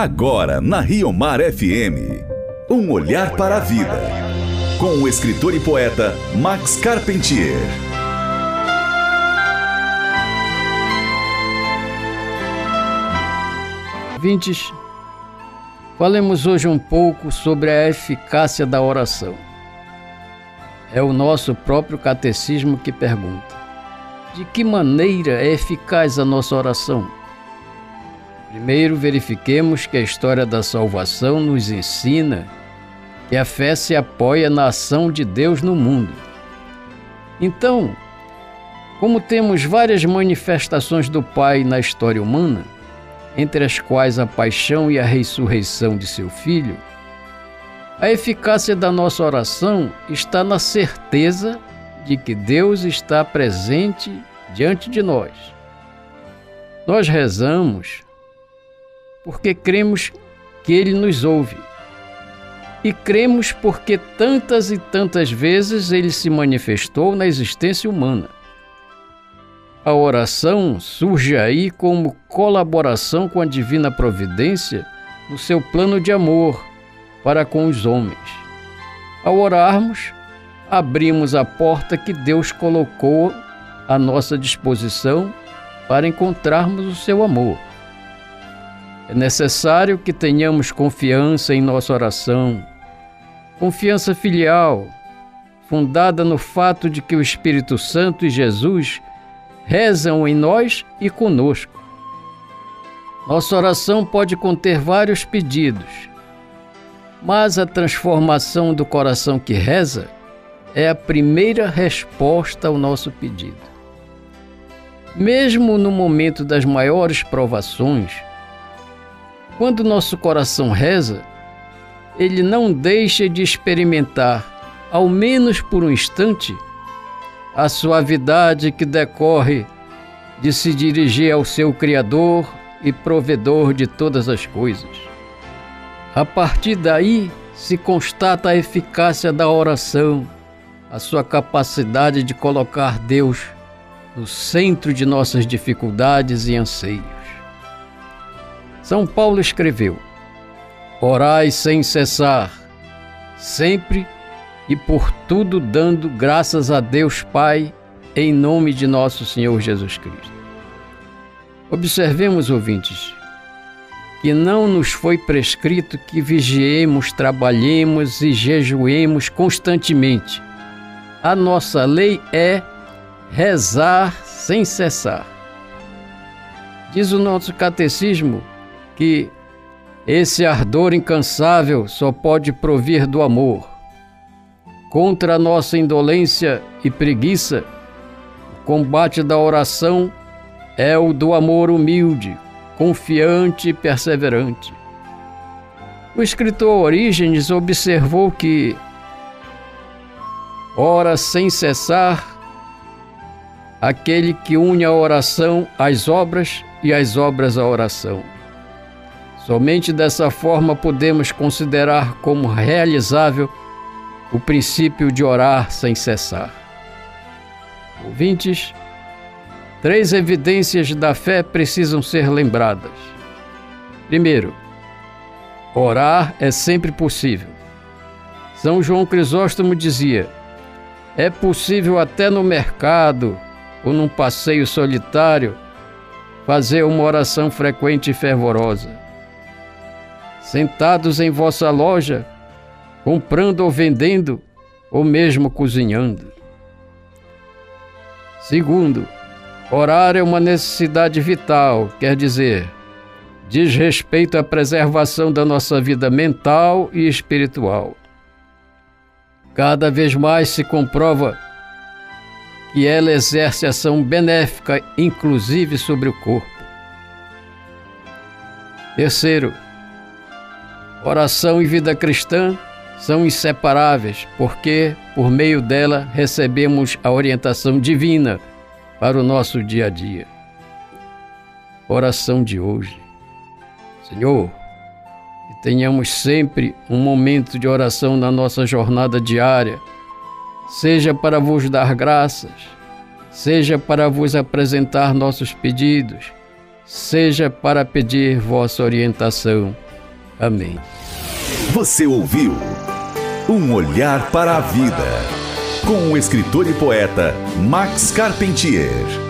Agora na Rio Mar FM. Um olhar para a vida. Com o escritor e poeta Max Carpentier. Vintes, falemos hoje um pouco sobre a eficácia da oração. É o nosso próprio catecismo que pergunta: de que maneira é eficaz a nossa oração? Primeiro, verifiquemos que a história da salvação nos ensina que a fé se apoia na ação de Deus no mundo. Então, como temos várias manifestações do Pai na história humana, entre as quais a paixão e a ressurreição de seu Filho, a eficácia da nossa oração está na certeza de que Deus está presente diante de nós. Nós rezamos porque cremos que Ele nos ouve. E cremos porque tantas e tantas vezes Ele se manifestou na existência humana. A oração surge aí como colaboração com a divina providência no seu plano de amor para com os homens. Ao orarmos, abrimos a porta que Deus colocou à nossa disposição para encontrarmos o seu amor. É necessário que tenhamos confiança em nossa oração, confiança filial, fundada no fato de que o Espírito Santo e Jesus rezam em nós e conosco. Nossa oração pode conter vários pedidos, mas a transformação do coração que reza é a primeira resposta ao nosso pedido. Mesmo no momento das maiores provações, quando nosso coração reza, ele não deixa de experimentar, ao menos por um instante, a suavidade que decorre de se dirigir ao seu Criador e provedor de todas as coisas. A partir daí se constata a eficácia da oração, a sua capacidade de colocar Deus no centro de nossas dificuldades e anseios. São Paulo escreveu: Orai sem cessar, sempre e por tudo dando graças a Deus Pai, em nome de nosso Senhor Jesus Cristo. Observemos, ouvintes, que não nos foi prescrito que vigiemos, trabalhemos e jejuemos constantemente. A nossa lei é rezar sem cessar. Diz o nosso catecismo que esse ardor incansável só pode provir do amor. Contra a nossa indolência e preguiça, o combate da oração é o do amor humilde, confiante e perseverante. O escritor Orígenes observou que, ora sem cessar, aquele que une a oração às obras e as obras à oração. Somente dessa forma podemos considerar como realizável o princípio de orar sem cessar. Ouvintes, três evidências da fé precisam ser lembradas. Primeiro, orar é sempre possível. São João Crisóstomo dizia: é possível até no mercado ou num passeio solitário fazer uma oração frequente e fervorosa sentados em vossa loja, comprando ou vendendo, ou mesmo cozinhando. Segundo, orar é uma necessidade vital, quer dizer, diz respeito à preservação da nossa vida mental e espiritual. Cada vez mais se comprova que ela exerce ação benéfica, inclusive sobre o corpo. Terceiro, Oração e vida cristã são inseparáveis, porque por meio dela recebemos a orientação divina para o nosso dia a dia. Oração de hoje. Senhor, que tenhamos sempre um momento de oração na nossa jornada diária, seja para vos dar graças, seja para vos apresentar nossos pedidos, seja para pedir vossa orientação Amém. Você ouviu Um Olhar para a Vida, com o escritor e poeta Max Carpentier.